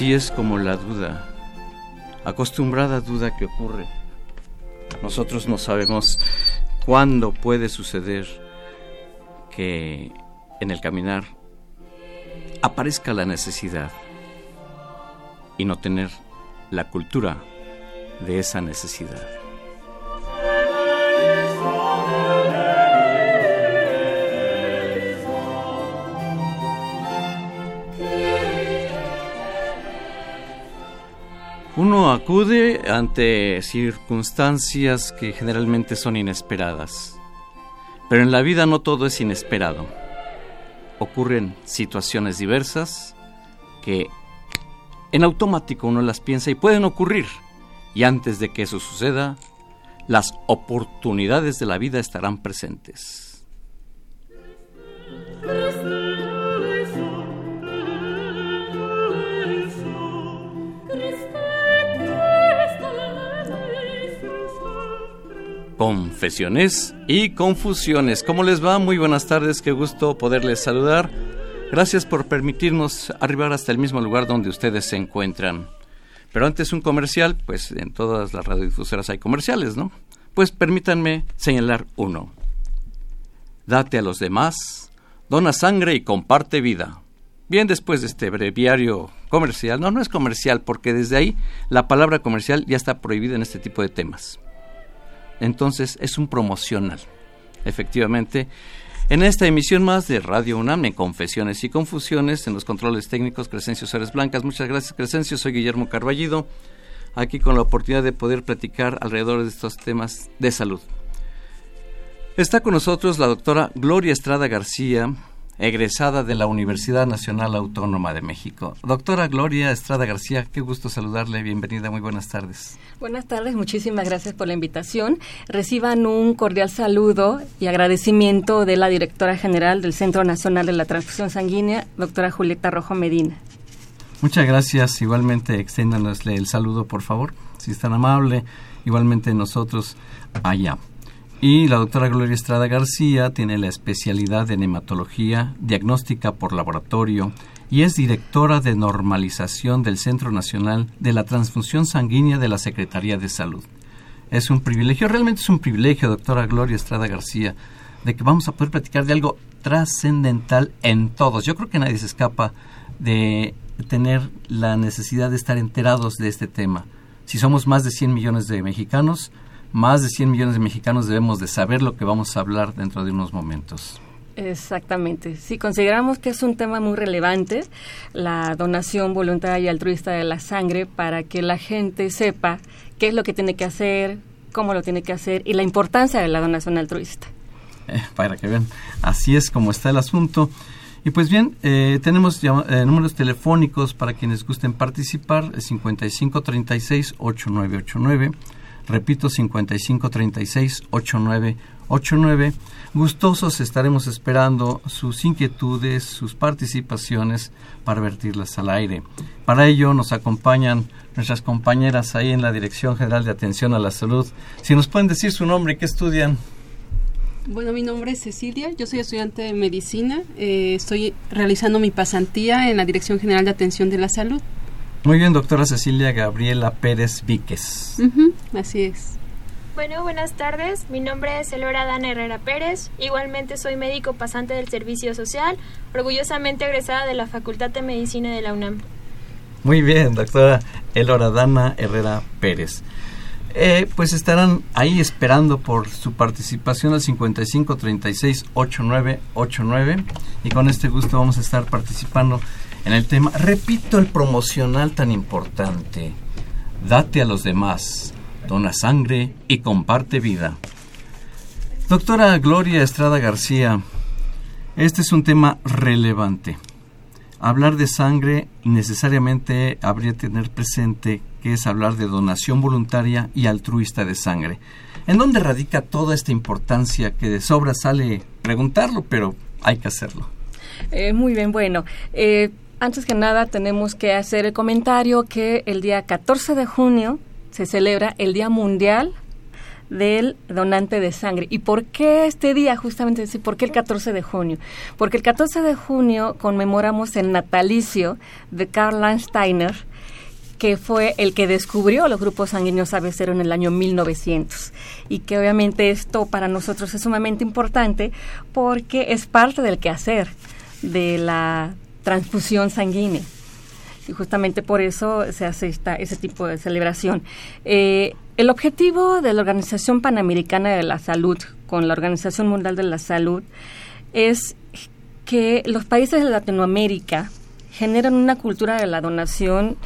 Así es como la duda, acostumbrada duda que ocurre. Nosotros no sabemos cuándo puede suceder que en el caminar aparezca la necesidad y no tener la cultura de esa necesidad. Acude ante circunstancias que generalmente son inesperadas, pero en la vida no todo es inesperado. Ocurren situaciones diversas que en automático uno las piensa y pueden ocurrir, y antes de que eso suceda, las oportunidades de la vida estarán presentes. Confesiones y confusiones. ¿Cómo les va? Muy buenas tardes, qué gusto poderles saludar. Gracias por permitirnos arribar hasta el mismo lugar donde ustedes se encuentran. Pero antes un comercial, pues en todas las radiodifusoras hay comerciales, ¿no? Pues permítanme señalar uno. Date a los demás, dona sangre y comparte vida. Bien después de este breviario comercial, no, no es comercial porque desde ahí la palabra comercial ya está prohibida en este tipo de temas. Entonces es un promocional. Efectivamente, en esta emisión más de Radio UNAM, en Confesiones y Confusiones, en los controles técnicos, Crescencio Suárez Blancas. Muchas gracias, Crescencio. Soy Guillermo Carballido, aquí con la oportunidad de poder platicar alrededor de estos temas de salud. Está con nosotros la doctora Gloria Estrada García, egresada de la Universidad Nacional Autónoma de México. Doctora Gloria Estrada García, qué gusto saludarle, bienvenida, muy buenas tardes. Buenas tardes, muchísimas gracias por la invitación. Reciban un cordial saludo y agradecimiento de la directora general del Centro Nacional de la Transfusión Sanguínea, doctora Julieta Rojo Medina. Muchas gracias, igualmente exténdanosle el saludo, por favor, si es tan amable, igualmente nosotros allá. Y la doctora Gloria Estrada García tiene la especialidad en hematología, diagnóstica por laboratorio y es directora de normalización del Centro Nacional de la Transfusión Sanguínea de la Secretaría de Salud. Es un privilegio, realmente es un privilegio, doctora Gloria Estrada García, de que vamos a poder platicar de algo trascendental en todos. Yo creo que nadie se escapa de tener la necesidad de estar enterados de este tema. Si somos más de 100 millones de mexicanos, más de 100 millones de mexicanos debemos de saber lo que vamos a hablar dentro de unos momentos. Exactamente. Sí, consideramos que es un tema muy relevante, la donación voluntaria y altruista de la sangre, para que la gente sepa qué es lo que tiene que hacer, cómo lo tiene que hacer y la importancia de la donación altruista. Eh, para que vean, así es como está el asunto. Y pues bien, eh, tenemos eh, números telefónicos para quienes gusten participar, 5536-8989 Repito, 5536-8989. Gustosos estaremos esperando sus inquietudes, sus participaciones para vertirlas al aire. Para ello nos acompañan nuestras compañeras ahí en la Dirección General de Atención a la Salud. Si nos pueden decir su nombre y qué estudian. Bueno, mi nombre es Cecilia, yo soy estudiante de medicina, eh, estoy realizando mi pasantía en la Dirección General de Atención de la Salud. Muy bien, doctora Cecilia Gabriela Pérez Víquez. así es. Bueno, buenas tardes. Mi nombre es Elora Dana Herrera Pérez. Igualmente soy médico pasante del Servicio Social, orgullosamente egresada de la Facultad de Medicina de la UNAM. Muy bien, doctora Elora Dana Herrera Pérez. Eh, pues estarán ahí esperando por su participación al 55 36 89 89 y con este gusto vamos a estar participando en el tema. Repito el promocional tan importante. Date a los demás, dona sangre y comparte vida. Doctora Gloria Estrada García, este es un tema relevante. Hablar de sangre necesariamente habría que tener presente que es hablar de donación voluntaria y altruista de sangre. ¿En dónde radica toda esta importancia que de sobra sale preguntarlo, pero hay que hacerlo? Eh, muy bien, bueno. Eh, antes que nada tenemos que hacer el comentario que el día 14 de junio se celebra el Día Mundial del donante de sangre. ¿Y por qué este día? Justamente ¿por qué el 14 de junio? Porque el 14 de junio conmemoramos el natalicio de Karl Landsteiner, que fue el que descubrió los grupos sanguíneos ABC en el año 1900 y que obviamente esto para nosotros es sumamente importante porque es parte del quehacer de la transfusión sanguínea y justamente por eso se hace esta, ese tipo de celebración. Eh, el objetivo de la Organización Panamericana de la Salud con la Organización Mundial de la Salud es que los países de Latinoamérica generan una cultura de la donación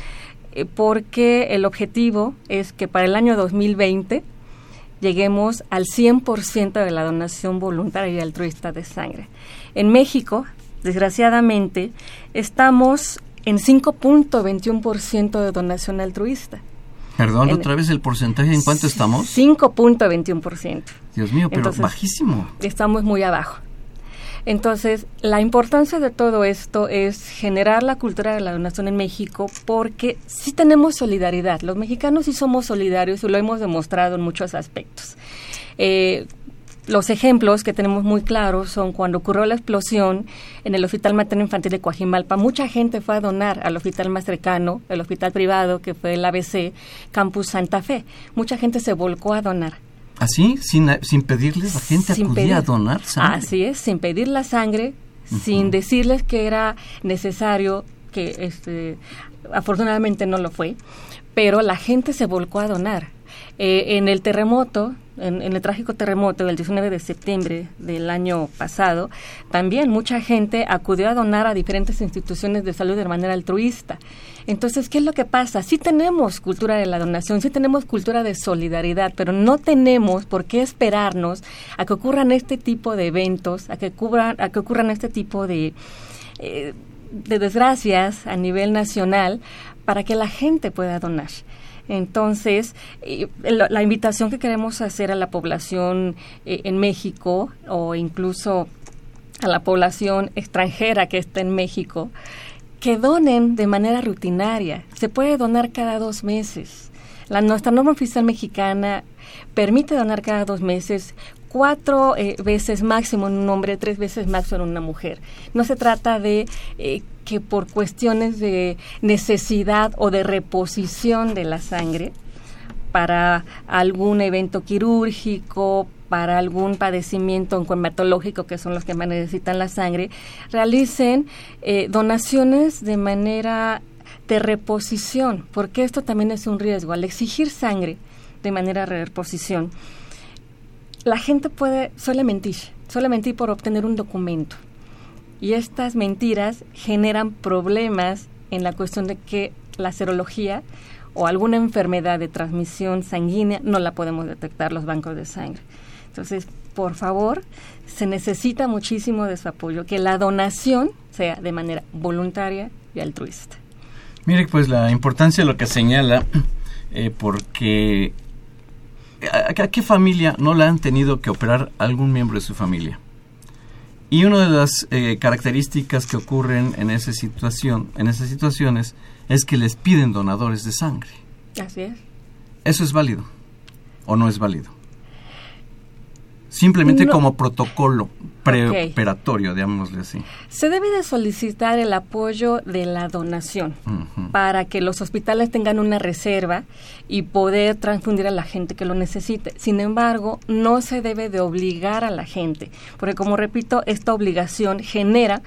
eh, porque el objetivo es que para el año 2020 lleguemos al 100% de la donación voluntaria y altruista de sangre. En México, desgraciadamente, estamos en 5.21% de donación altruista. Perdón, otra vez el porcentaje, ¿en cuánto estamos? 5.21%. Dios mío, pero bajísimo. Estamos muy abajo. Entonces, la importancia de todo esto es generar la cultura de la donación en México porque sí tenemos solidaridad. Los mexicanos sí somos solidarios y lo hemos demostrado en muchos aspectos. Eh, los ejemplos que tenemos muy claros son cuando ocurrió la explosión en el Hospital Materno Infantil de Coajimalpa, mucha gente fue a donar al hospital más cercano, el hospital privado que fue el ABC Campus Santa Fe. Mucha gente se volcó a donar. ¿Así? ¿Sin, sin pedirles? ¿La gente acudía a donar sangre? Así es, sin pedir la sangre, sin decirles que era necesario, que este, afortunadamente no lo fue, pero la gente se volcó a donar. Eh, en el terremoto, en, el trágico terremoto del 19 de septiembre del año pasado, también mucha gente acudió a donar a diferentes instituciones de salud de manera altruista. Entonces, ¿qué es lo que pasa? Sí tenemos cultura de la donación, sí tenemos cultura de solidaridad, pero no tenemos por qué esperarnos a que ocurran este tipo de eventos, a que ocurran, a que ocurran este tipo de, eh, de desgracias a nivel nacional para que la gente pueda donar. Entonces, la, invitación que queremos hacer a la población eh, en México o incluso a la población extranjera que está en México, que donen de manera rutinaria. Se puede donar cada dos meses. La, nuestra norma oficial mexicana permite donar cada dos meses cuatro eh, veces máximo en un hombre, tres veces máximo en una mujer. No se trata de eh, que por cuestiones de necesidad o de reposición de la sangre para algún evento quirúrgico, para algún padecimiento oncohematológico, que son los que más necesitan la sangre, realicen eh, donaciones de manera de reposición, porque esto también es un riesgo. Al exigir sangre de manera de reposición, la gente puede, suele mentir, suele mentir por obtener un documento. Y estas mentiras generan problemas en la cuestión de que la serología o alguna enfermedad de transmisión sanguínea no la podemos detectar los bancos de sangre. Entonces, por favor, se necesita muchísimo de su apoyo, que la donación sea de manera voluntaria y altruista. Mire, pues la importancia de lo que señala, eh, porque ¿a, qué familia no le han tenido que operar algún miembro de su familia? Y una de las eh, características que ocurren en esa situación, en esas situaciones, es que les piden donadores de sangre. Así es. ¿Eso es válido o no es válido? Simplemente No. como protocolo preoperatorio, digámosle así. Se debe de solicitar el apoyo de la donación para que los hospitales tengan una reserva y poder transfundir a la gente que lo necesite. Sin embargo, no se debe de obligar a la gente, porque como repito, esta obligación genera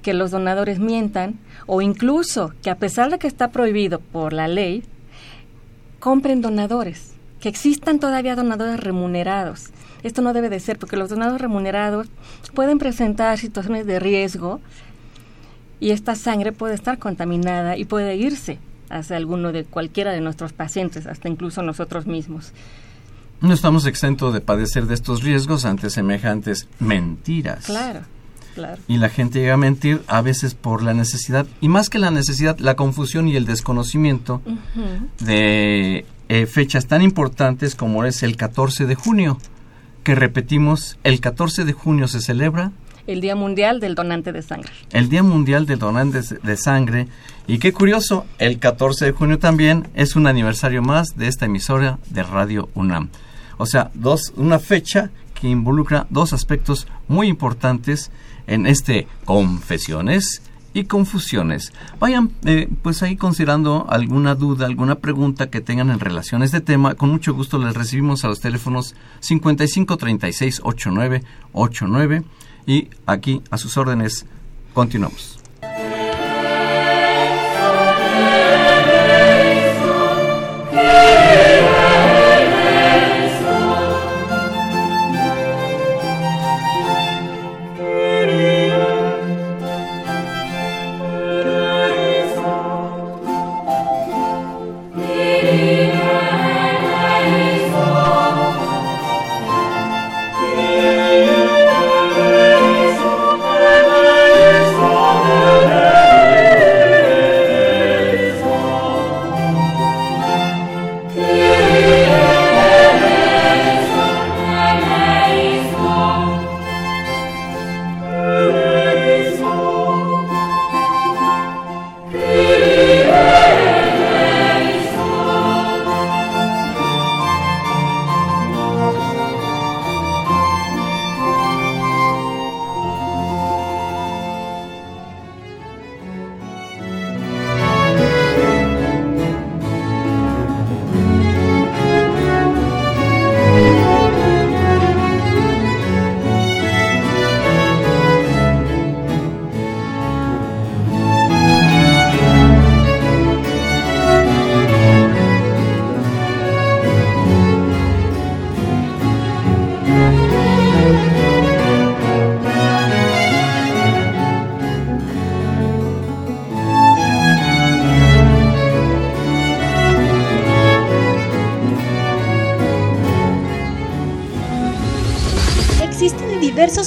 que los donadores mientan o incluso que a pesar de que está prohibido por la ley, compren donadores, que existan todavía donadores remunerados. Esto no debe de ser porque los donadores remunerados pueden presentar situaciones de riesgo y esta sangre puede estar contaminada y puede irse hacia alguno de cualquiera de nuestros pacientes, hasta incluso nosotros mismos. No estamos exentos de padecer de estos riesgos ante semejantes mentiras. Claro, claro. Y la gente llega a mentir a veces por la necesidad, y más que la necesidad, la confusión y el desconocimiento de eh, fechas tan importantes como es el 14 de junio, que repetimos, el 14 de junio se celebra El Día Mundial del Donante de Sangre. el Día Mundial de Donantes de Sangre. Y qué curioso, el 14 de junio también es un aniversario más de esta emisora de Radio UNAM. O sea, dos, una fecha que involucra dos aspectos muy importantes en este Confesiones y Confusiones. Vayan eh, pues ahí considerando alguna duda, alguna pregunta que tengan en relación a este tema. Con mucho gusto les recibimos a los teléfonos 55 36 89 89 y aquí a sus órdenes continuamos.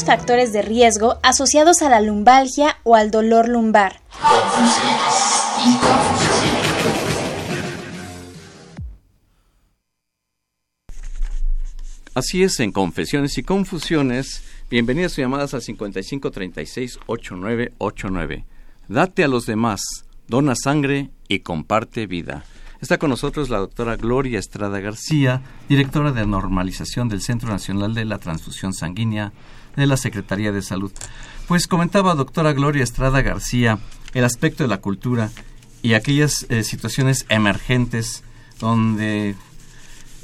Factores de riesgo asociados a la lumbalgia o al dolor lumbar. Así es, en Confesiones y Confusiones, bienvenidas sus llamadas al 5536-8989. Date a los demás, dona sangre y comparte vida. Está con nosotros la doctora Gloria Estrada García, directora de normalización del Centro Nacional de la Transfusión Sanguínea de la Secretaría de Salud. Pues comentaba doctora Gloria Estrada García el aspecto de la cultura y aquellas eh, situaciones emergentes donde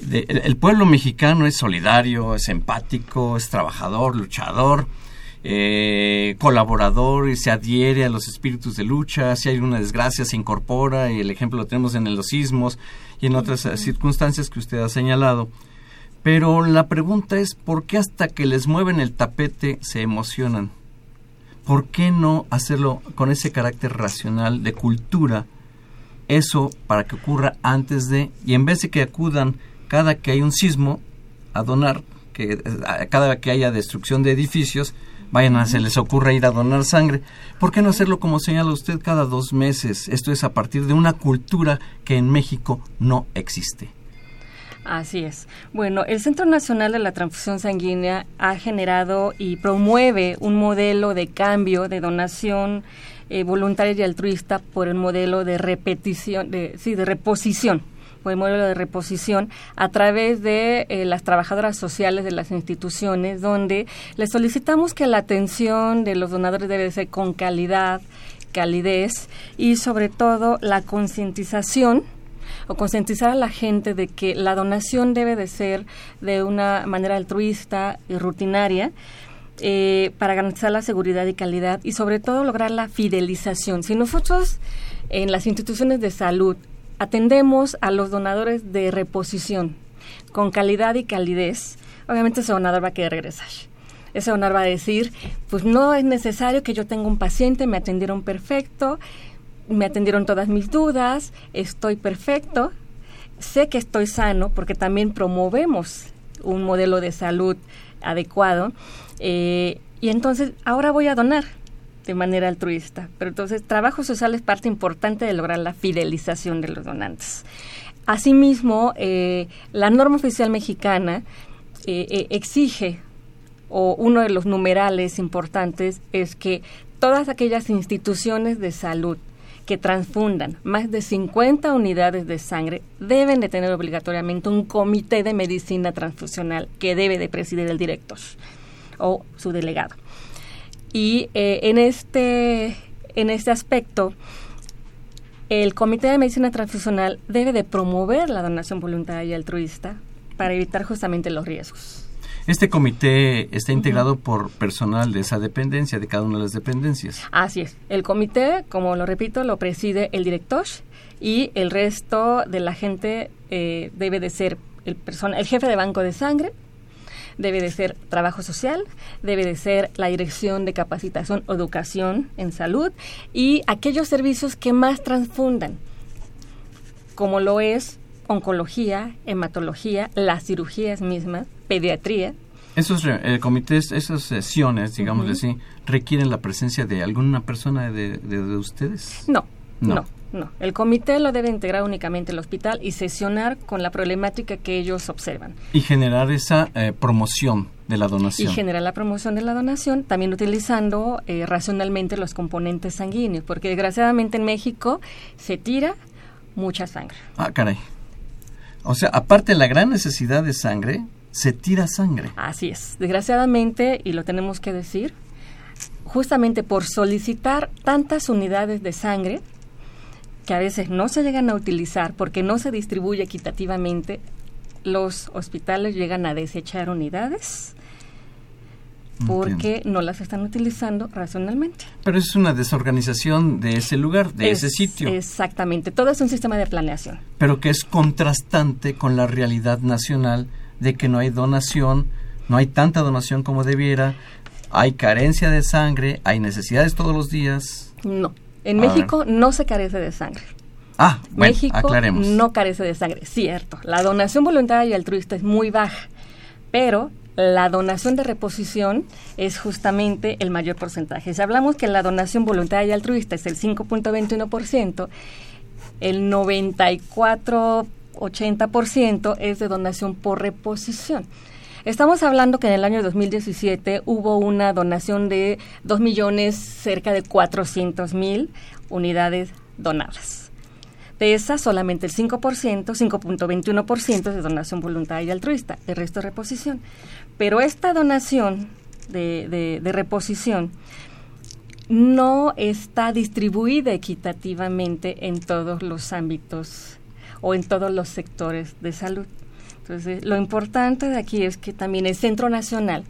de- el, el pueblo mexicano es solidario, es empático, es trabajador, luchador, eh, colaborador y se adhiere a los espíritus de lucha. Si hay una desgracia, se incorpora y el ejemplo lo tenemos en los sismos y en otras eh, circunstancias que usted ha señalado. Pero la pregunta es, ¿por qué hasta que les mueven el tapete se emocionan? ¿Por qué no hacerlo con ese carácter racional de cultura? Eso para que ocurra antes de, y en vez de que acudan cada que hay un sismo a donar, que eh, cada que haya destrucción de edificios, vayan a, se les ocurra ir a donar sangre. ¿Por qué no hacerlo como señala usted cada dos meses? Esto es a partir de una cultura que en México no existe. Así es. Bueno, el Centro Nacional de la Transfusión Sanguínea ha generado y promueve un modelo de cambio de donación eh, voluntaria y altruista por el modelo de repetición, de, sí, de reposición modelo de reposición a través de eh, las trabajadoras sociales de las instituciones, donde les solicitamos que la atención de los donadores debe ser con calidad, calidez y sobre todo la concientización o concientizar a la gente de que la donación debe de ser de una manera altruista y rutinaria eh, para garantizar la seguridad y calidad y sobre todo lograr la fidelización. Si nosotros en las instituciones de salud atendemos a los donadores de reposición con calidad y calidez, obviamente ese donador va a querer regresar. Ese donador va a decir, pues no es necesario que yo tenga un paciente, me atendieron perfecto, me atendieron todas mis dudas, estoy perfecto, sé que estoy sano porque también promovemos un modelo de salud adecuado eh, y entonces ahora voy a donar de manera altruista. Pero entonces trabajo social es parte importante de lograr la fidelización de los donantes. Asimismo, eh, la norma oficial mexicana eh, exige, o uno de los numerales importantes es que todas aquellas instituciones de salud que transfundan más de 50 unidades de sangre deben de tener obligatoriamente un comité de medicina transfusional que debe de presidir el director o su delegado. Y eh, en, este, en este aspecto, el Comité de Medicina Transfusional debe de promover la donación voluntaria y altruista para evitar justamente los riesgos. Este comité está integrado por personal de esa dependencia, de cada una de las dependencias. Así es. El comité, como lo repito, lo preside el director y el resto de la gente eh, debe de ser el, persona, el jefe de banco de sangre, debe de ser trabajo social, debe de ser la dirección de capacitación o educación en salud y aquellos servicios que más transfundan, como lo es oncología, hematología, las cirugías mismas, pediatría. Esos eh, comités, esas sesiones, digamos así, requieren la presencia de alguna persona de, ustedes? No, no, no, El comité lo debe integrar únicamente el hospital y sesionar con la problemática que ellos observan. Y generar esa eh, promoción de la donación. Y generar la promoción de la donación, también utilizando eh, racionalmente los componentes sanguíneos, porque desgraciadamente en México se tira mucha sangre. Ah, caray. O sea, aparte de la gran necesidad de sangre, se tira sangre. Así es. Desgraciadamente, y lo tenemos que decir, justamente por solicitar tantas unidades de sangre que a veces no se llegan a utilizar porque no se distribuye equitativamente, los hospitales llegan a desechar unidades porque no las están utilizando racionalmente. Pero es una desorganización de ese lugar, de ese sitio. Exactamente, todo es un sistema de planeación. Pero que es contrastante con la realidad nacional de que no hay donación, no hay tanta donación como debiera, hay carencia de sangre, hay necesidades todos los días. No, en México no se carece de sangre. Ah, bueno, México no carece de sangre, cierto. La donación voluntaria y altruista es muy baja, pero la donación de reposición es justamente el mayor porcentaje. Si hablamos que la donación voluntaria y altruista es el 5.21%, el 94-80% es de donación por reposición. Estamos hablando que en el año 2017 hubo una donación de 2 millones, cerca de 400 mil unidades donadas. De esas, solamente el 5%, 5.21% es de donación voluntaria y altruista, el resto es reposición. Pero esta donación de, de, reposición no está distribuida equitativamente en todos los ámbitos o en todos los sectores de salud. Entonces, lo importante de aquí es que también el Centro Nacional,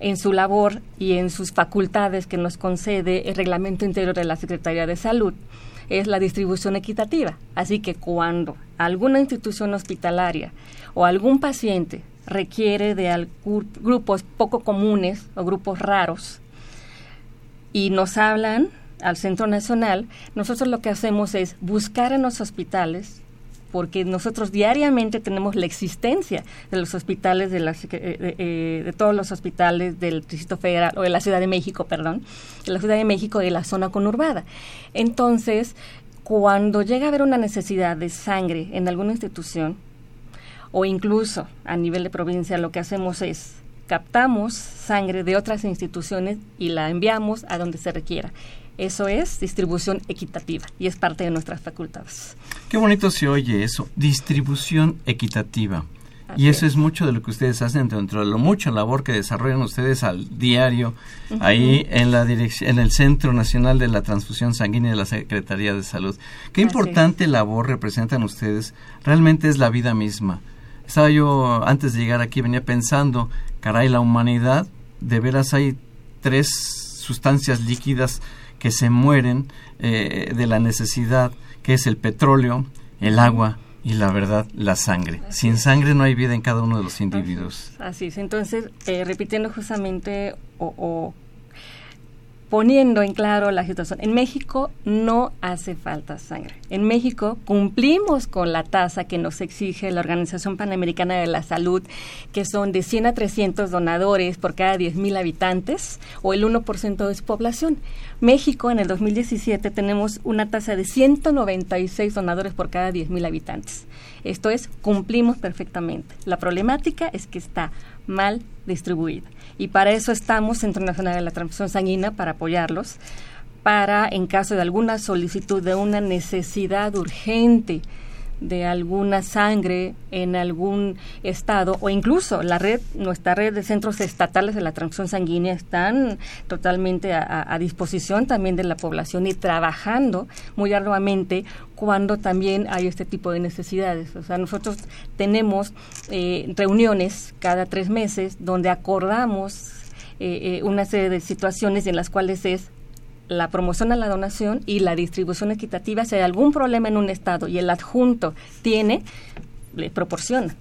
en su labor y en sus facultades que nos concede el Reglamento Interior de la Secretaría de Salud, es la distribución equitativa. Así que cuando alguna institución hospitalaria o algún paciente requiere de grupos poco comunes o grupos raros y nos hablan al Centro Nacional, nosotros lo que hacemos es buscar en los hospitales porque nosotros diariamente tenemos la existencia de los hospitales de, eh, eh, de todos los hospitales del Distrito Federal o de la Ciudad de México, perdón, de la Ciudad de México y de la zona conurbada. Entonces, cuando llega a haber una necesidad de sangre en alguna institución o incluso a nivel de provincia, lo que hacemos es captamos sangre de otras instituciones y la enviamos a donde se requiera. Eso es distribución equitativa y es parte de nuestras facultades. Qué bonito se oye eso, distribución equitativa. y eso es. mucho de lo que ustedes hacen dentro de lo mucho labor que desarrollan ustedes al diario ahí en la dirección en el Centro Nacional de la Transfusión Sanguínea de la Secretaría de Salud. Qué importante labor representan ustedes. Realmente es la vida misma. Estaba yo antes de llegar aquí venía pensando, caray, la humanidad de veras hay tres sustancias líquidas que se mueren eh, de la necesidad, que es el petróleo, el agua y la verdad, la sangre. Sin sangre no hay vida en cada uno de los individuos. Así es. Entonces, eh, repitiendo justamente o poniendo en claro la situación. En México no hace falta sangre. En México cumplimos con la tasa que nos exige la Organización Panamericana de la Salud, que son de 100 a 300 donadores por cada 10.000 habitantes o el 1% de su población. México en el 2017 tenemos una tasa de 196 donadores por cada 10.000 habitantes. Esto es, cumplimos perfectamente. La problemática es que está mal distribuida y para eso estamos Centro Nacional de la Transfusión Sanguínea para apoyarlos para en caso de alguna solicitud de una necesidad urgente de alguna sangre en algún estado o incluso la red, nuestra red de centros estatales de la transfusión sanguínea están totalmente a, disposición también de la población y trabajando muy arduamente cuando también hay este tipo de necesidades. O sea, nosotros tenemos eh, reuniones cada tres meses donde acordamos eh, eh, una serie de situaciones en las cuales es la promoción a la donación y la distribución equitativa, si hay algún problema en un estado y el adjunto tiene, le proporciona.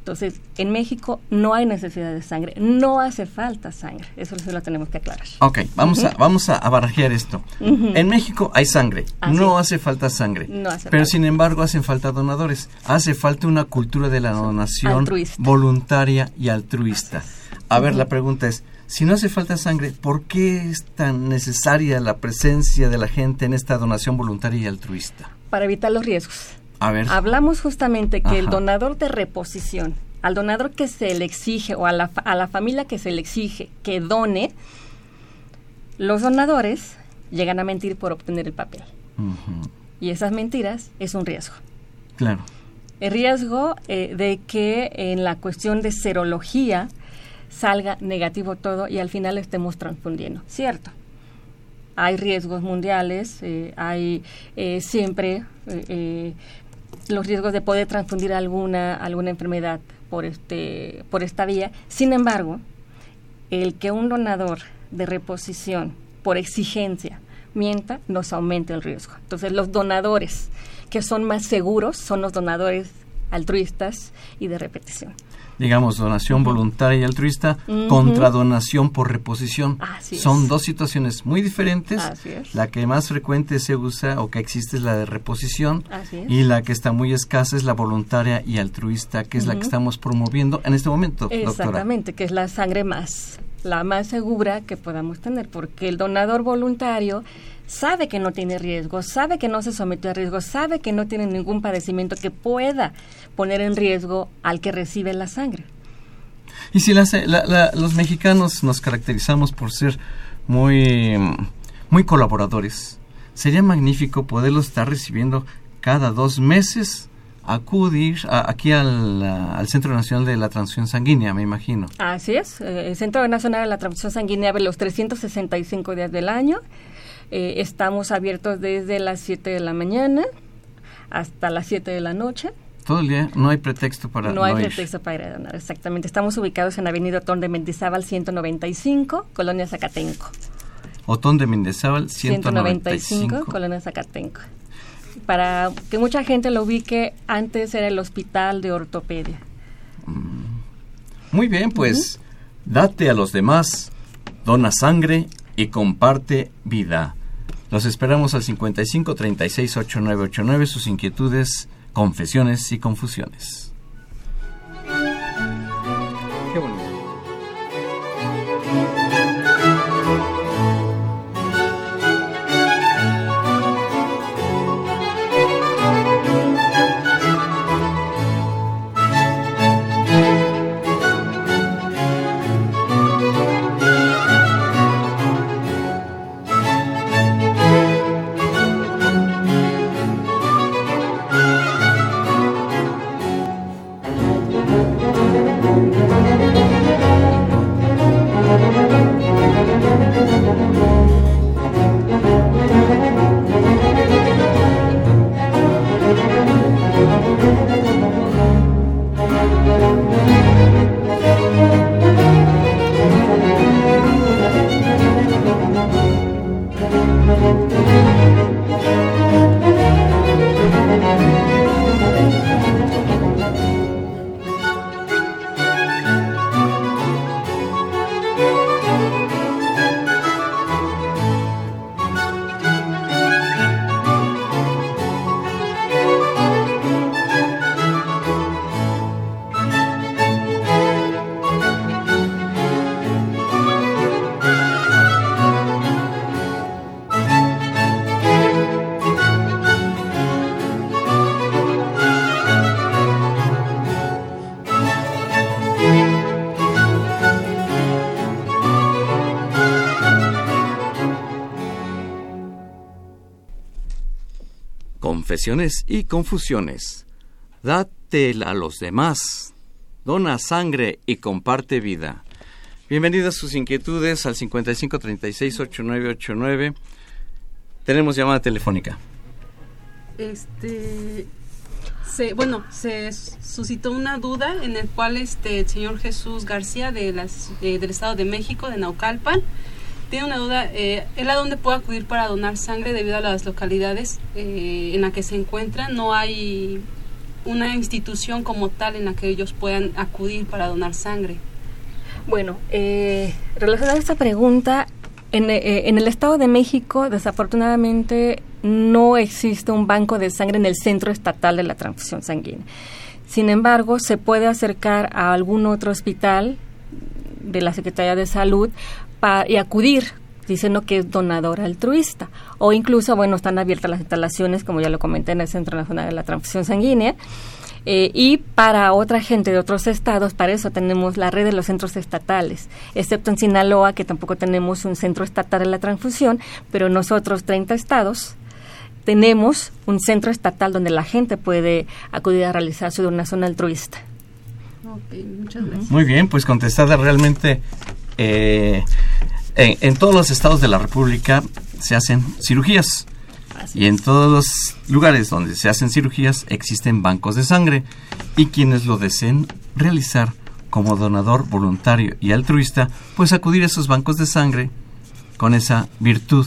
Entonces, en México no hay necesidad de sangre, no hace falta sangre, eso sí lo tenemos que aclarar. Ok, vamos, a, vamos a barajear esto. En México hay sangre, no hace falta sangre, pero sin embargo hacen falta donadores, hace falta una cultura de la donación voluntaria y altruista. A ver, la pregunta es, si no hace falta sangre, ¿por qué es tan necesaria la presencia de la gente en esta donación voluntaria y altruista? Para evitar los riesgos. A ver. Hablamos justamente que el donador de reposición, al donador que se le exige o a la, a la familia que se le exige que done, los donadores llegan a mentir por obtener el papel. Y esas mentiras es un riesgo. Claro. El riesgo eh, de que en la cuestión de serología salga negativo todo y al final estemos transfundiendo. Cierto. Hay riesgos mundiales, eh, hay eh, siempre eh, los riesgos de poder transfundir alguna, alguna enfermedad por, este, por esta vía. Sin embargo, el que un donador de reposición por exigencia mienta nos aumenta el riesgo. Entonces, los donadores que son más seguros son los donadores altruistas y de repetición digamos, donación voluntaria y altruista contra donación por reposición. Son dos situaciones muy diferentes. La que más frecuente se usa o que existe es la de reposición y la que está muy escasa es la voluntaria y altruista, que es la que estamos promoviendo en este momento. Exactamente, que es la sangre más, la más segura que podamos tener, porque el donador voluntario sabe que no tiene riesgo, sabe que no se sometió a riesgo, sabe que no tiene ningún padecimiento que pueda poner en riesgo al que recibe la sangre. Y si los mexicanos nos caracterizamos por ser muy, muy colaboradores, sería magnífico poderlos estar recibiendo cada dos meses acudir aquí al, Centro Nacional de la Transfusión Sanguínea, me imagino. Así es, eh, el Centro Nacional de la Transfusión Sanguínea ve los 365 días del año eh, estamos abiertos desde las 7 de la mañana hasta las 7 de la noche. Todo el día, no hay pretexto para No, hay pretexto para ir a donar, exactamente. Estamos ubicados en Avenida Otón de Mendizábal 195, Colonia Zacatenco. Otón de Mendizábal 195, 195 Colonia Zacatenco. Para que mucha gente lo ubique, antes era el Hospital de Ortopedia. Mm. Muy bien, pues date a los demás, dona sangre y comparte vida. Los esperamos al 55 36 8989 sus inquietudes, confesiones y confusiones. Y confusiones. Date a los demás. Dona sangre y comparte vida. Bienvenidas sus inquietudes al 5536-8989. Tenemos llamada telefónica. Este, se, bueno, se suscitó una duda en el cual este el señor Jesús García de las, eh, del Estado de México, de Naucalpan, tiene una duda, eh, ¿él a dónde puede acudir para donar sangre debido a las localidades eh, en las que se encuentran? No hay una institución como tal en la que ellos puedan acudir para donar sangre. Bueno, eh, relacionada a esta pregunta, en, eh, en, el Estado de México, desafortunadamente, no existe un banco de sangre en el centro estatal de la transfusión sanguínea. Sin embargo, se puede acercar a algún otro hospital de la Secretaría de Salud y acudir diciendo que es donador altruista. O incluso, bueno, están abiertas las instalaciones, como ya lo comenté, en el Centro Nacional de la Transfusión Sanguínea. Eh, y para otra gente de otros estados, para eso tenemos la red de los centros estatales, excepto en Sinaloa, que tampoco tenemos un centro estatal de la transfusión, pero nosotros, 30 estados, tenemos un centro estatal donde la gente puede acudir a realizar su donación altruista. muchas gracias. Muy bien, pues contestada realmente eh, en, todos los estados de la República se hacen cirugías. y en todos los lugares donde se hacen cirugías existen bancos de sangre y quienes lo deseen realizar como donador voluntario y altruista, pues acudir a esos bancos de sangre con esa virtud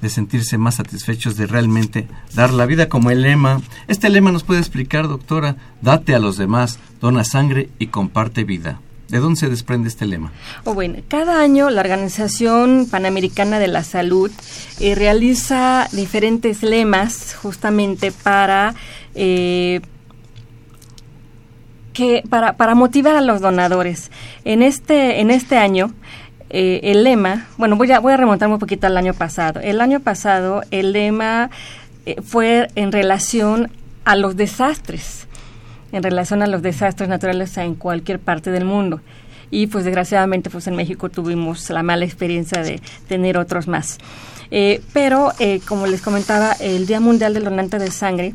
de sentirse más satisfechos de realmente dar la vida como el lema. Este lema nos puede explicar, doctora, date a los demás, dona sangre y comparte vida. ¿De dónde se desprende este lema? Oh, bueno, cada año la Organización Panamericana de la Salud eh, realiza diferentes lemas justamente para, eh, que, para, para, motivar a los donadores. En este, en este año, eh, el lema, bueno, voy a, voy a remontarme un poquito al año pasado. El año pasado el lema fue en relación a los desastres en relación a los desastres naturales en cualquier parte del mundo. Y pues desgraciadamente pues en México tuvimos la mala experiencia de tener otros más. Eh, pero eh, como les comentaba, el Día Mundial del Donante de Sangre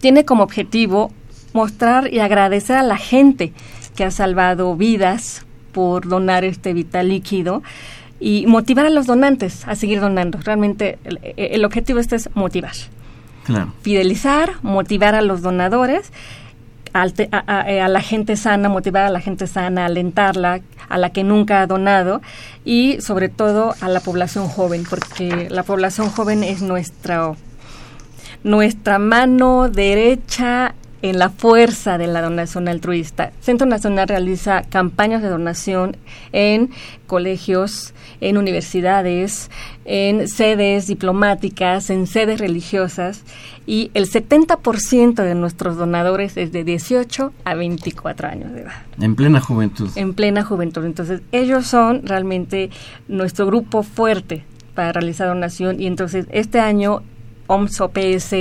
tiene como objetivo mostrar y agradecer a la gente que ha salvado vidas por donar este vital líquido y motivar a los donantes a seguir donando. Realmente el, el objetivo este es motivar. Claro. Fidelizar, motivar a los donadores eh, a, la gente sana, motivar a la gente sana, alentarla, a la que nunca ha donado y sobre todo a la población joven, porque la población joven es nuestra, nuestra mano derecha en la fuerza de la donación altruista. Centro Nacional realiza campañas de donación en colegios, en universidades, en sedes diplomáticas, en sedes religiosas y el 70% de nuestros donadores es de 18 a 24 años de edad. En plena juventud. En plena juventud. Entonces, ellos son realmente nuestro grupo fuerte para realizar donación y entonces este año OMS OPS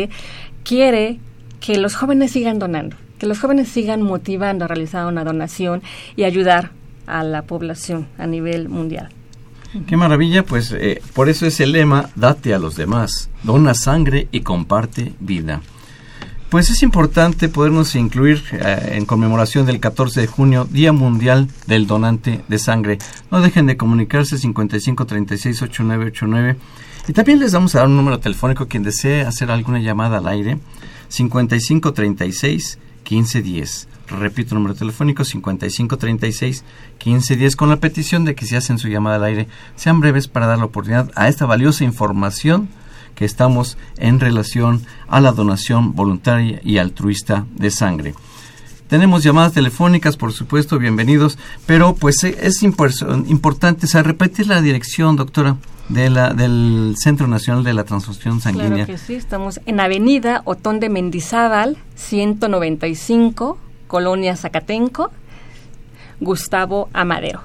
quiere que los jóvenes sigan donando, que los jóvenes sigan motivando a realizar una donación y ayudar a la población a nivel mundial. Qué maravilla, pues eh, por eso es el lema, date a los demás, dona sangre y comparte vida. Pues es importante podernos incluir eh, en conmemoración del 14 de junio, Día Mundial del Donante de Sangre. No dejen de comunicarse 55368989 y también les vamos a dar un número telefónico quien desee hacer alguna llamada al aire 5536 1510. Repito, número telefónico 5536 1510 con la petición de que si hacen su llamada al aire sean breves para dar la oportunidad a esta valiosa información que estamos en relación a la donación voluntaria y altruista de sangre. Tenemos llamadas telefónicas, por supuesto, bienvenidos, pero pues es importante, o repetir la dirección, doctora, de la, del Centro Nacional de la Transfusión Sanguínea. Claro que sí, estamos en Avenida Otón de Mendizábal, 195, Colonia Zacatenco, Gustavo Amadero.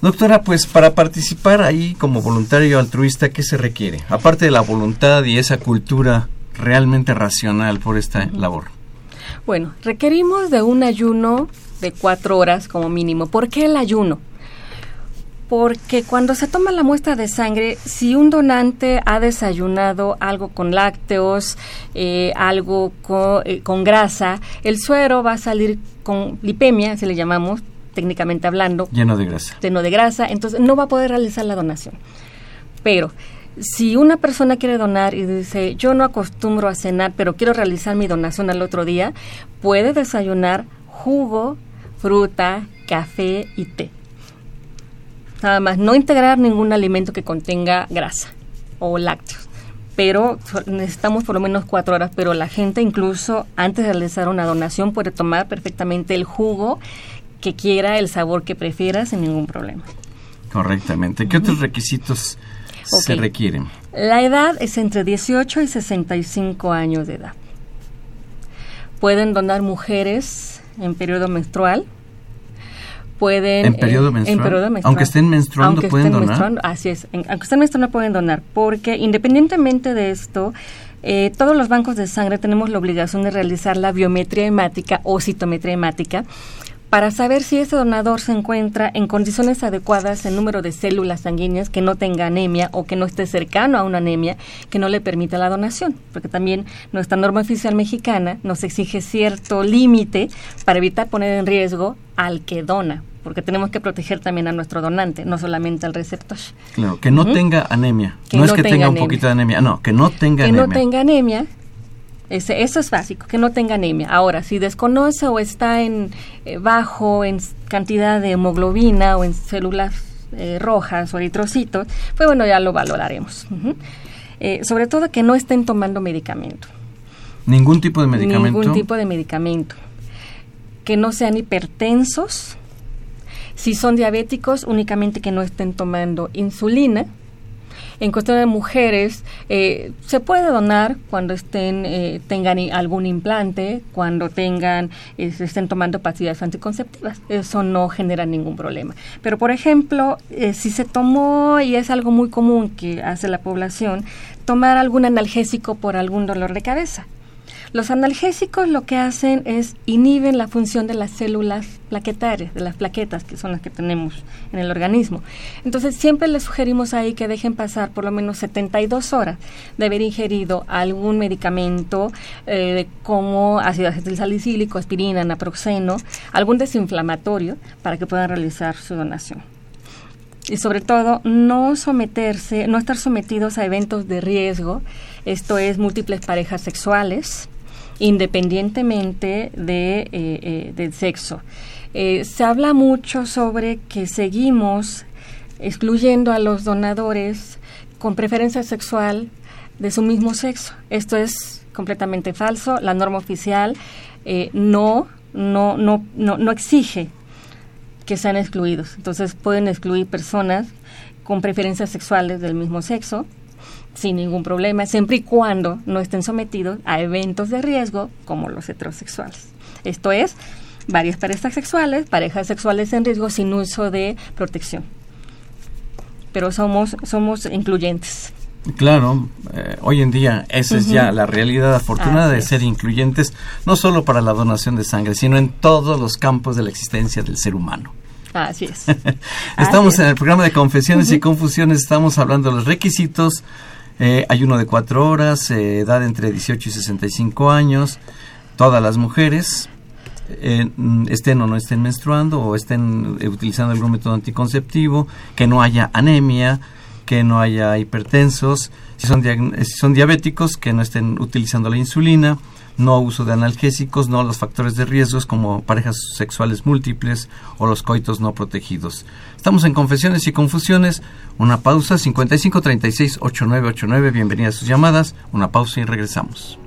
Doctora, pues para participar ahí como voluntario altruista, ¿qué se requiere? Aparte de la voluntad y esa cultura realmente racional por esta labor. Bueno, requerimos de un ayuno de cuatro horas como mínimo. ¿Por qué el ayuno? Porque cuando se toma la muestra de sangre, si un donante ha desayunado algo con lácteos, eh, algo eh, con, grasa, el suero va a salir con lipemia, se le llamamos técnicamente hablando. Lleno de grasa. Lleno de grasa, entonces no va a poder realizar la donación. Pero si una persona quiere donar y dice, yo no acostumbro a cenar, pero quiero realizar mi donación al otro día, puede desayunar jugo, fruta, café y té Nada más, no integrar ningún alimento que contenga grasa o lácteos. Pero necesitamos por lo menos cuatro horas, pero la gente incluso antes de realizar una donación puede tomar perfectamente el jugo que quiera, el sabor que prefiera sin ningún problema. Correctamente. ¿Qué otros requisitos se requieren? La edad es entre 18 y 65 años de edad. Pueden donar mujeres en periodo menstrual, pueden... ¿En periodo, eh, menstrual? Aunque estén menstruando, pueden donar. así es. aunque estén menstruando, pueden donar. Porque independientemente de esto, eh, todos los bancos de sangre tenemos la obligación de realizar la biometría hemática o citometría hemática para saber si ese donador se encuentra en condiciones adecuadas en número de células sanguíneas, que no tenga anemia o que no esté cercano a una anemia que no le permita la donación, porque también nuestra norma oficial mexicana nos exige cierto límite para evitar poner en riesgo al que dona, porque tenemos que proteger también a nuestro donante, no solamente al receptor. Claro, que no tenga anemia. no, es que tenga, un poquito de anemia, no, que no tenga anemia. Que no tenga anemia eso es básico, que no tenga anemia. Ahora, si desconoce o está en eh, bajo en cantidad de hemoglobina o en células eh, rojas o eritrocitos, pues bueno, ya lo valoraremos. Eh, sobre todo que no estén tomando medicamento. ¿Ningún tipo de medicamento? Ningún tipo de medicamento. Que no sean hipertensos. Si son diabéticos, únicamente que no estén tomando insulina en cuestión de mujeres, eh, se puede donar cuando estén eh, tengan algún implante, cuando tengan eh, estén tomando pastillas anticonceptivas. Eso no genera ningún problema. Pero, por ejemplo, si se tomó, y es algo muy común que hace la población, tomar algún analgésico por algún dolor de cabeza. Los analgésicos lo que hacen es inhiben la función de las células plaquetarias, de las plaquetas, que son las que tenemos en el organismo. Entonces, siempre les sugerimos ahí que dejen pasar por lo menos 72 horas de haber ingerido algún medicamento eh, como ácido acetilsalicílico, aspirina, naproxeno, algún desinflamatorio, para que puedan realizar su donación. Y sobre todo no someterse, no estar sometidos a eventos de riesgo, esto es múltiples parejas sexuales, independientemente de, eh, eh, del sexo. Eh, se habla mucho sobre que seguimos excluyendo a los donadores con preferencia sexual de su mismo sexo. Esto es completamente falso. La norma oficial no, no, no, no, no exige que sean excluidos. Entonces pueden excluir personas con preferencias sexuales del mismo sexo sin ningún problema, siempre y cuando no estén sometidos a eventos de riesgo como los heterosexuales. Esto es, varias parejas sexuales, parejas sexuales en riesgo sin uso de protección. Pero somos, somos incluyentes. Claro, eh, hoy en día esa es ya la realidad afortunada de ser incluyentes, no solo para la donación de sangre, sino en todos los campos de la existencia del ser humano. Así es. estamos en el programa de confesiones y confusiones, estamos hablando de los requisitos eh, hay uno de cuatro horas, eh, edad entre 18 y 65 años, todas las mujeres, eh, estén o no estén menstruando o estén utilizando algún método anticonceptivo, que no haya anemia, que no haya hipertensos, si son, si son diabéticos, que no estén utilizando la insulina, no uso de analgésicos, no los factores de riesgos como parejas sexuales múltiples o los coitos no protegidos. Estamos en Confesiones y Confusiones. Una pausa, 5536-8989. Bienvenidas a sus llamadas. Una pausa y regresamos.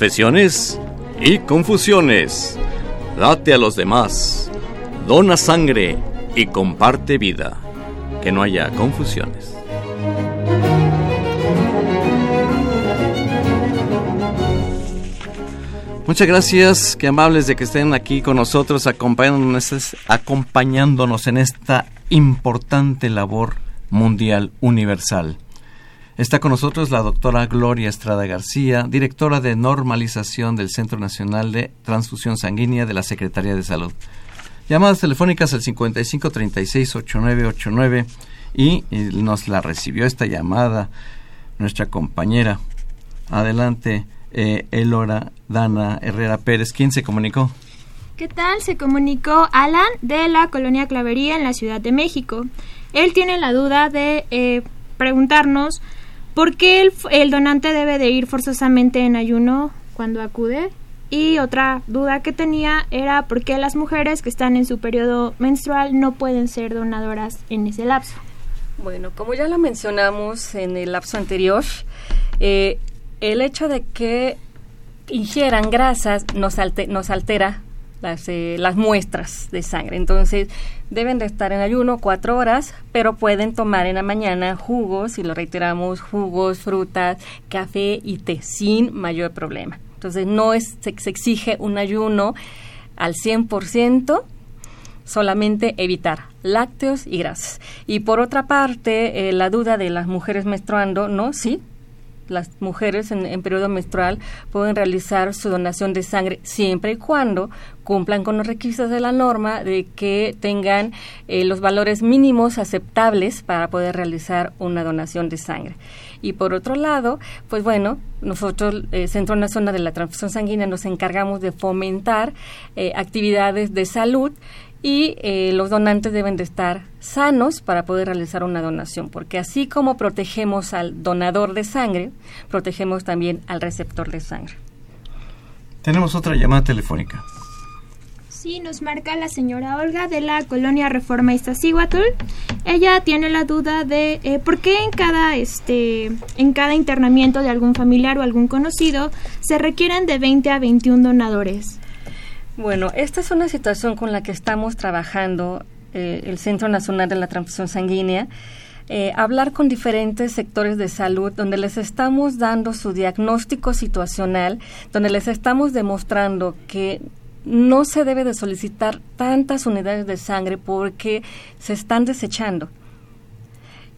Confesiones y confusiones. Date a los demás. Dona sangre y comparte vida. Que no haya confusiones. Muchas gracias, qué amables de que estén aquí con nosotros acompañándonos, acompañándonos en esta importante labor mundial universal. Está con nosotros la doctora Gloria Estrada García, directora de normalización del Centro Nacional de Transfusión Sanguínea de la Secretaría de Salud. Llamadas telefónicas al 5536-8989 y, y nos la recibió esta llamada nuestra compañera. Adelante, eh, Elora Dana Herrera Pérez. ¿Quién se comunicó? ¿Qué tal? Se comunicó Alan de la colonia Clavería en la Ciudad de México. Él tiene la duda de eh, preguntarnos por qué el, donante debe de ir forzosamente en ayuno cuando acude. Y otra duda que tenía era por qué las mujeres que están en su periodo menstrual no pueden ser donadoras en ese lapso. Bueno, como ya lo mencionamos en el lapso anterior, eh, el hecho de que ingieran grasas nos, alte- nos altera las, eh, las muestras de sangre. Entonces, deben de estar en ayuno cuatro horas, pero pueden tomar en la mañana jugos, y lo reiteramos, jugos, frutas, café y té, sin mayor problema. Entonces, no es, se, se exige un ayuno al 100%, solamente evitar lácteos y grasas. Y por otra parte, eh, la duda de las mujeres menstruando, ¿no? Sí, las mujeres en, periodo menstrual pueden realizar su donación de sangre siempre y cuando cumplan con los requisitos de la norma de que tengan eh, los valores mínimos aceptables para poder realizar una donación de sangre. Y por otro lado, pues bueno, nosotros, eh, Centro Nacional de la Transfusión Sanguínea, nos encargamos de fomentar eh, actividades de salud y eh, los donantes deben de estar sanos para poder realizar una donación, porque así como protegemos al donador de sangre, protegemos también al receptor de sangre. Tenemos otra llamada telefónica. Sí, nos marca la señora Olga de la colonia Reforma Iztaccíhuatl. Ella tiene la duda de eh, por qué en cada este en cada internamiento de algún familiar o algún conocido se requieren de 20 a 21 donadores. Bueno, esta es una situación con la que estamos trabajando eh, el Centro Nacional de la Transfusión Sanguínea. Eh, hablar con diferentes sectores de salud donde les estamos dando su diagnóstico situacional, donde les estamos demostrando que no se debe de solicitar tantas unidades de sangre porque se están desechando.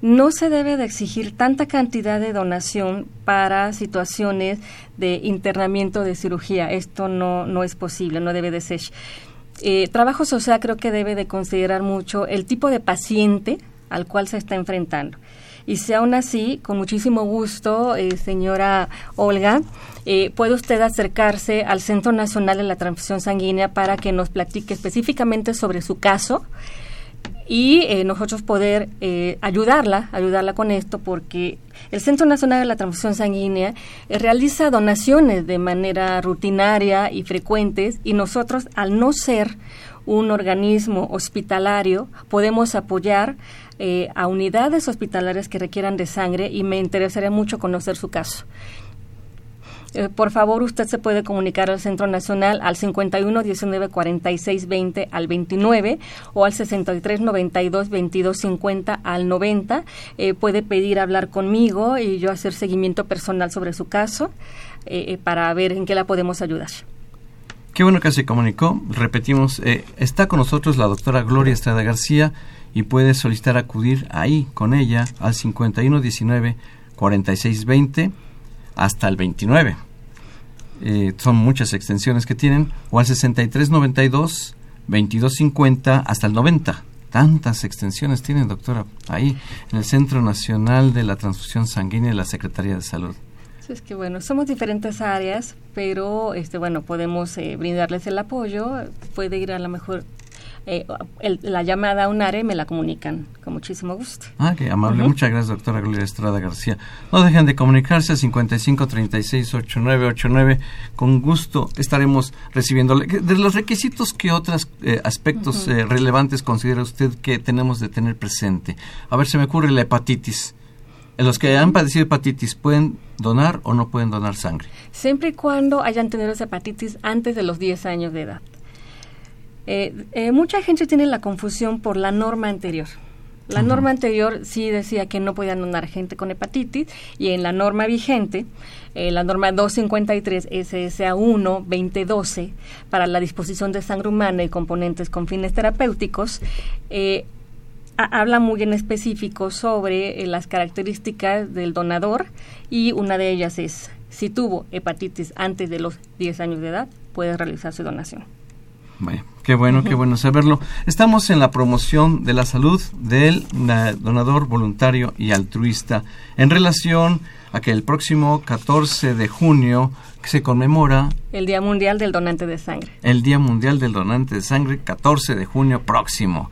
No se debe de exigir tanta cantidad de donación para situaciones de internamiento de cirugía. Esto no, no es posible, no debe de ser. Eh, trabajo social creo que debe de considerar mucho el tipo de paciente al cual se está enfrentando. Y si aún así, con muchísimo gusto, eh, señora Olga, eh, puede usted acercarse al Centro Nacional de la Transfusión Sanguínea para que nos platique específicamente sobre su caso y eh, nosotros poder eh, ayudarla, ayudarla con esto, porque el Centro Nacional de la Transfusión Sanguínea eh, realiza donaciones de manera rutinaria y frecuentes y nosotros, al no ser un organismo hospitalario, podemos apoyar eh, a unidades hospitalarias que requieran de sangre y me interesaría mucho conocer su caso. Eh, por favor, usted se puede comunicar al Centro Nacional al 51 19 46 20 al 29 o al 63 92 22 50 al 90. Eh, puede pedir hablar conmigo y yo hacer seguimiento personal sobre su caso eh, eh, para ver en qué la podemos ayudar. Qué bueno que se comunicó. Repetimos, eh, está con nosotros la doctora Gloria Estrada García y puede solicitar acudir ahí con ella al 5119 4620 hasta el 29. Eh, son muchas extensiones que tienen. O al 6392 2250 hasta el 90. Tantas extensiones tienen, doctora, ahí en el Centro Nacional de la Transfusión Sanguínea de la Secretaría de Salud. Es que bueno, somos diferentes áreas, pero este bueno, podemos eh, brindarles el apoyo. Puede ir a lo mejor eh, el- la llamada a un área me la comunican con muchísimo gusto. Ah, qué amable. Muchas gracias, doctora Gloria Estrada García. No dejen de comunicarse al 55 36 89 89. Con gusto estaremos recibiéndole. De los requisitos, ¿qué otros aspectos Ujú. eh, relevantes considera usted que tenemos de tener presente? A ver, se me ocurre la hepatitis. los que han padecido hepatitis pueden donar o no pueden donar sangre. Siempre y cuando hayan tenido esa hepatitis antes de los 10 años de edad. Eh, eh, mucha gente tiene la confusión por la norma anterior. La norma anterior sí decía que no podían donar gente con hepatitis y en la norma vigente, eh, la norma 253 SSA 1 2012 para la disposición de sangre humana y componentes con fines terapéuticos, habla muy en específico sobre las características del donador y una de ellas es si tuvo hepatitis antes de los 10 años de edad, puede realizar su donación. Vaya, qué bueno, qué bueno saberlo. Estamos en la promoción de la salud del donador voluntario y altruista en relación a que el próximo 14 de junio se conmemora el Día Mundial del Donante de Sangre. El Día Mundial del Donante de Sangre, 14 de junio próximo.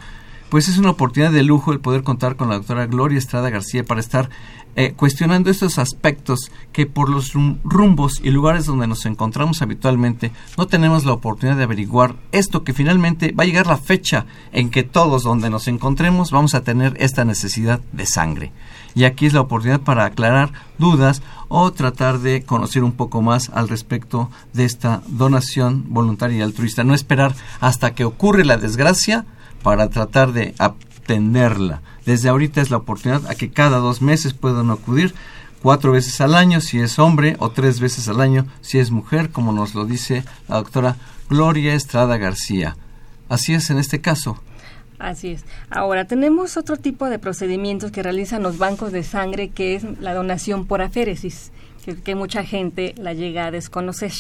Pues es una oportunidad de lujo el poder contar con la doctora Gloria Estrada García para estar eh, cuestionando estos aspectos que por los rumbos y lugares donde nos encontramos habitualmente no tenemos la oportunidad de averiguar esto que finalmente va a llegar la fecha en que todos donde nos encontremos vamos a tener esta necesidad de sangre. Y aquí es la oportunidad para aclarar dudas o tratar de conocer un poco más al respecto de esta donación voluntaria y altruista. No esperar hasta que ocurre la desgracia para tratar de atenderla desde ahorita es la oportunidad a que cada dos meses puedan acudir cuatro veces al año si es hombre o tres veces al año si es mujer, como nos lo dice la doctora Gloria Estrada García. Así es en este caso. Así es. Ahora, tenemos otro tipo de procedimientos que realizan los bancos de sangre, que es la donación por aféresis, que, que mucha gente la llega a desconocer.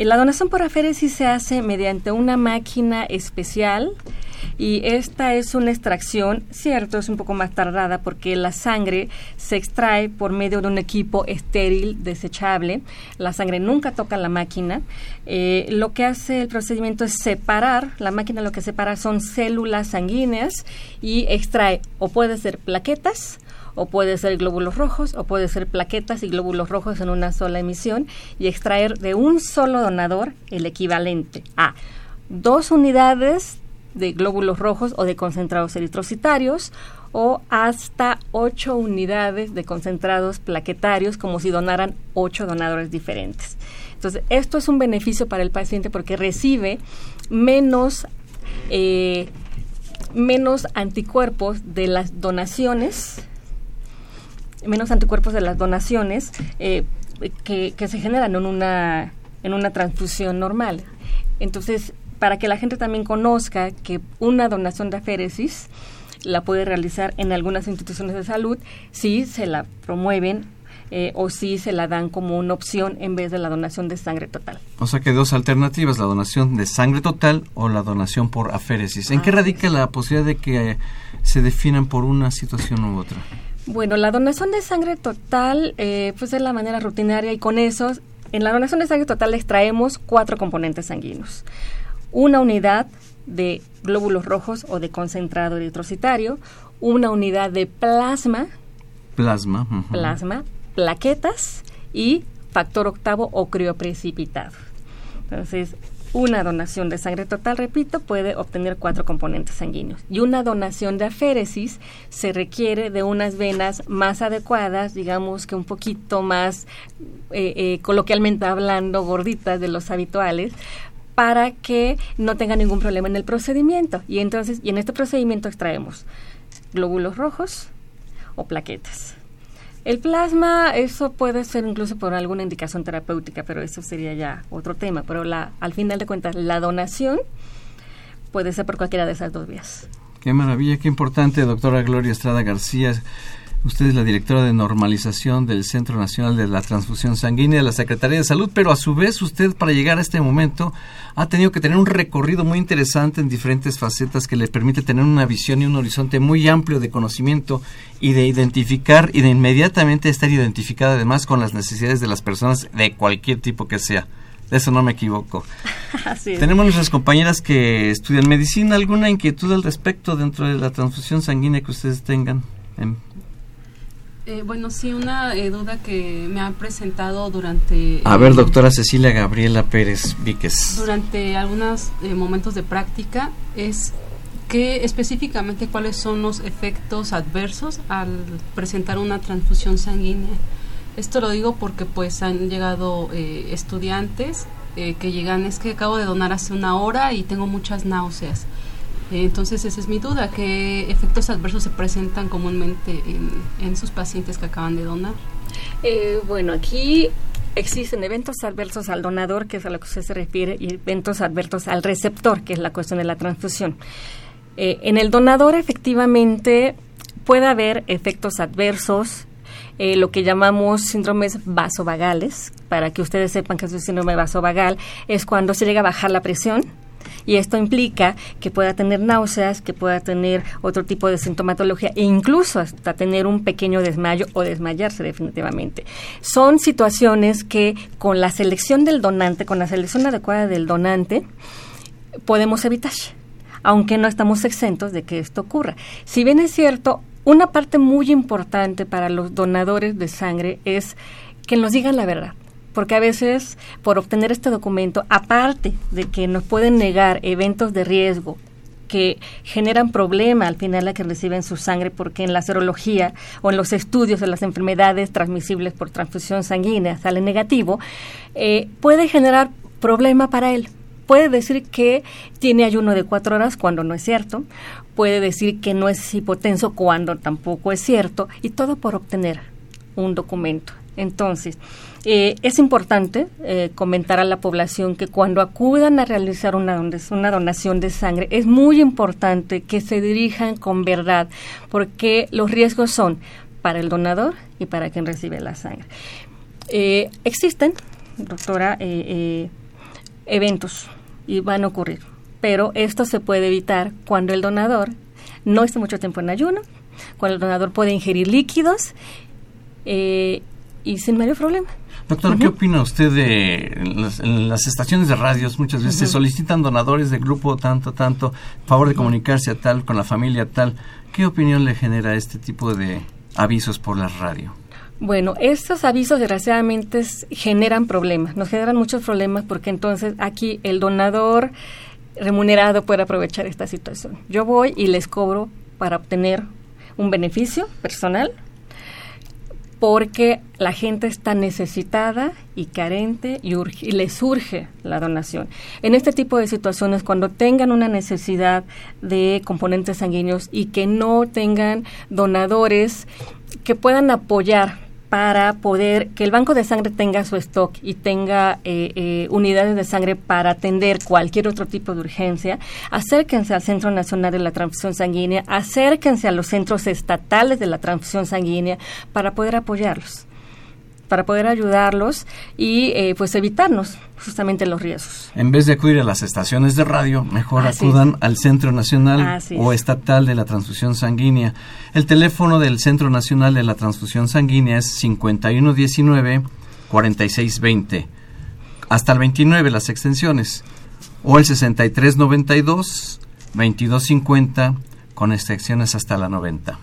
Eh, la donación por aféresis se hace mediante una máquina especial y esta es una extracción, cierto, es un poco más tardada porque la sangre se extrae por medio de un equipo estéril desechable. La sangre nunca toca la máquina. Eh, lo que hace el procedimiento es separar, la máquina lo que separa son células sanguíneas y extrae o puede ser plaquetas o puede ser glóbulos rojos, o puede ser plaquetas y glóbulos rojos en una sola emisión, y extraer de un solo donador el equivalente a dos unidades de glóbulos rojos o de concentrados eritrocitarios o hasta ocho unidades de concentrados plaquetarios como si donaran ocho donadores diferentes. Entonces, esto es un beneficio para el paciente porque recibe menos, eh, menos anticuerpos de las donaciones menos anticuerpos de las donaciones eh, que, se generan en una, en una transfusión normal. Entonces, para que la gente también conozca que una donación de aféresis la puede realizar en algunas instituciones de salud si se la promueven eh, o si se la dan como una opción en vez de la donación de sangre total. O sea que dos alternativas, la donación de sangre total o la donación por aféresis. ¿En qué radica la posibilidad de que se definan por una situación u otra? Bueno, la donación de sangre total, eh, pues es la manera rutinaria y con eso, en la donación de sangre total extraemos cuatro componentes sanguíneos. Una unidad de glóbulos rojos o de concentrado eritrocitario, una unidad de plasma, plasma, plasma, plaquetas y factor octavo o crioprecipitado. Entonces, una donación de sangre total, repito, puede obtener cuatro componentes sanguíneos. Y una donación de aféresis se requiere de unas venas más adecuadas, digamos que un poquito más, eh, eh, coloquialmente hablando, gorditas de los habituales, para que no tenga ningún problema en el procedimiento. Y entonces, y en este procedimiento extraemos glóbulos rojos o plaquetas. El plasma, eso puede ser incluso por alguna indicación terapéutica, pero eso sería ya otro tema. Pero la, al final de cuentas, la donación puede ser por cualquiera de esas dos vías. Qué maravilla, qué importante, doctora Gloria Estrada García. Usted es la directora de normalización del Centro Nacional de la Transfusión Sanguínea de la Secretaría de Salud, pero a su vez usted para llegar a este momento ha tenido que tener un recorrido muy interesante en diferentes facetas que le permite tener una visión y un horizonte muy amplio de conocimiento y de identificar y de inmediatamente estar identificada además con las necesidades de las personas de cualquier tipo que sea. De eso no me equivoco. Tenemos nuestras compañeras que estudian medicina. ¿Alguna inquietud al respecto dentro de la transfusión sanguínea que ustedes tengan? Eh, bueno, sí, una eh, duda que me han presentado durante... A ver, doctora Cecilia Gabriela Pérez Víquez. Durante algunos eh, momentos de práctica es ¿qué específicamente cuáles son los efectos adversos al presentar una transfusión sanguínea? Esto lo digo porque pues han llegado eh, estudiantes eh, que llegan, es que acabo de donar hace una hora y tengo muchas náuseas. Eh, entonces esa es mi duda, ¿qué efectos adversos se presentan comúnmente en, en sus pacientes que acaban de donar? bueno, aquí existen eventos adversos al donador, que es a lo que usted se refiere, y eventos adversos al receptor, que es la cuestión de la transfusión. en el donador efectivamente puede haber efectos adversos eh, lo que llamamos síndromes vasovagales. Para que ustedes sepan que es un síndrome vasovagal, es cuando se llega a bajar la presión, y esto implica que pueda tener náuseas, que pueda tener otro tipo de sintomatología e incluso hasta tener un pequeño desmayo o desmayarse definitivamente. Son situaciones que con la selección del donante, con la selección adecuada del donante, podemos evitar aunque no estamos exentos de que esto ocurra. Si bien es cierto, una parte muy importante para los donadores de sangre es que nos digan la verdad. Porque a veces, por obtener este documento, aparte de que nos pueden negar eventos de riesgo que generan problema al final a que reciben su sangre, porque en la serología o en los estudios de las enfermedades transmisibles por transfusión sanguínea sale negativo, eh, puede generar problema para él puede decir que tiene ayuno de cuatro horas cuando no es cierto, puede decir que no es hipotenso cuando tampoco es cierto, y todo por obtener un documento. Entonces, eh, es importante eh, comentar a la población que cuando acudan a realizar una, una donación de sangre, es muy importante que se dirijan con verdad, porque los riesgos son para el donador y para quien recibe la sangre. Eh, existen, doctora, eventos y van a ocurrir. Pero esto se puede evitar cuando el donador no esté mucho tiempo en ayuno, cuando el donador puede ingerir líquidos eh, y sin mayor problema. Doctor, ¿qué opina usted de en las, estaciones de radios? Muchas veces se solicitan donadores de grupo tanto, tanto, favor de comunicarse a tal, con la familia tal. ¿Qué opinión le genera este tipo de avisos por la radio? Bueno, estos avisos desgraciadamente generan problemas, nos generan muchos problemas porque entonces aquí el donador remunerado puede aprovechar esta situación. Yo voy y les cobro para obtener un beneficio personal porque la gente está necesitada y carente y, y les surge la donación. En este tipo de situaciones, cuando tengan una necesidad de componentes sanguíneos y que no tengan donadores que puedan apoyar para poder que el banco de sangre tenga su stock y tenga eh, eh, unidades de sangre para atender cualquier otro tipo de urgencia, acérquense al Centro Nacional de la Transfusión Sanguínea, acérquense a los centros estatales de la transfusión sanguínea para poder apoyarlos para poder ayudarlos y eh, pues evitarnos justamente los riesgos. En vez de acudir a las estaciones de radio, mejor acudan al Centro Nacional o Estatal de la Transfusión Sanguínea. El teléfono del Centro Nacional de la Transfusión Sanguínea es 5119-4620. Hasta el 29 las extensiones. O el 6392-2250 con extensiones hasta la 90.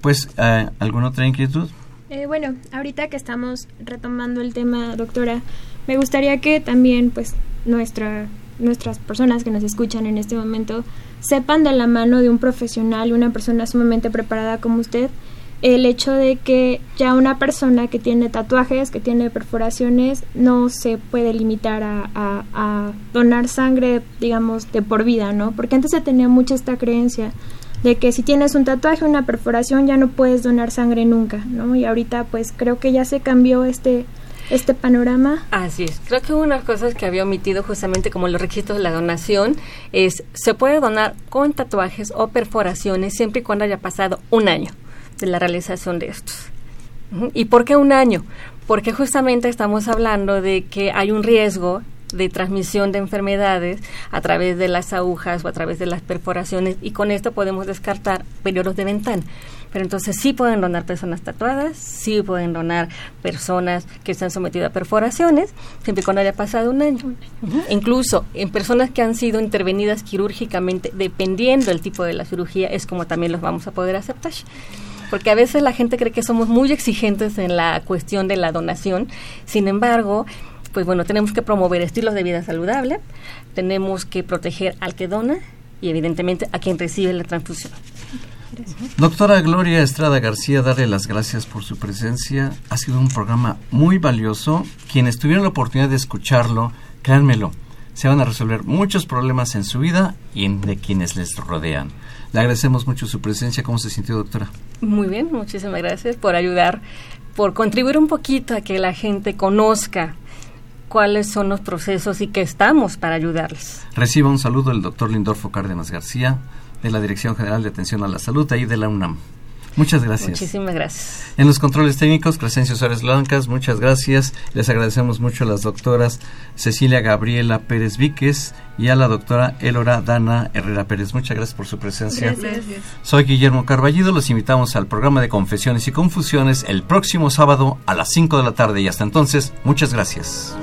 Pues, eh, ¿alguna otra inquietud? Eh, bueno, ahorita que estamos retomando el tema, doctora, me gustaría que también, pues, nuestra, nuestras personas que nos escuchan en este momento sepan de la mano de un profesional, una persona sumamente preparada como usted, el hecho de que ya una persona que tiene tatuajes, que tiene perforaciones, no se puede limitar a, a, a donar sangre, digamos, de por vida, ¿no? Porque antes se tenía mucha esta creencia de que si tienes un tatuaje, una perforación, ya no puedes donar sangre nunca, ¿no? Y ahorita pues creo que ya se cambió este este panorama. Así es. Creo que una de las cosas que había omitido justamente como los requisitos de la donación es se puede donar con tatuajes o perforaciones siempre y cuando haya pasado un año de la realización de estos. ¿Y por qué un año? Porque justamente estamos hablando de que hay un riesgo de transmisión de enfermedades a través de las agujas o a través de las perforaciones y con esto podemos descartar periodos de ventana. Pero entonces sí pueden donar personas tatuadas, sí pueden donar personas que están sometidas a perforaciones, siempre y cuando haya pasado un año. Incluso en personas que han sido intervenidas quirúrgicamente, dependiendo del tipo de la cirugía, es como también los vamos a poder aceptar porque a veces la gente cree que somos muy exigentes en la cuestión de la donación. Sin embargo, pues bueno, tenemos que promover estilos de vida saludable, tenemos que proteger al que dona y evidentemente a quien recibe la transfusión. Doctora Gloria Estrada García, darle las gracias por su presencia. Ha sido un programa muy valioso. Quienes tuvieron la oportunidad de escucharlo, créanmelo, se van a resolver muchos problemas en su vida y en de quienes les rodean. Le agradecemos mucho su presencia. ¿Cómo se sintió, doctora? Muy bien, muchísimas gracias por ayudar, por contribuir un poquito a que la gente conozca cuáles son los procesos y que estamos para ayudarles. Reciba un saludo del doctor Lindorfo Cárdenas García, de la Dirección General de Atención a la Salud, ahí de la UNAM. Muchas gracias. Muchísimas gracias. En los controles técnicos, Crescencio Suárez Blancas, muchas gracias. Les agradecemos mucho a las doctoras Cecilia Gabriela Pérez Víquez y a la doctora Elora Dana Herrera Pérez. Muchas gracias por su presencia. Gracias. Soy Guillermo Carballido, los invitamos al programa de Confesiones y Confusiones el próximo sábado a las 5 de la tarde y hasta entonces, muchas gracias.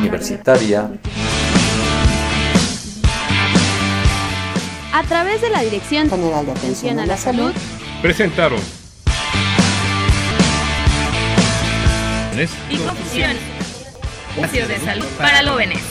Universitaria a través de la Dirección General de Atención a la Salud Presentaron Y confusiones. Espacio de salud para jóvenes.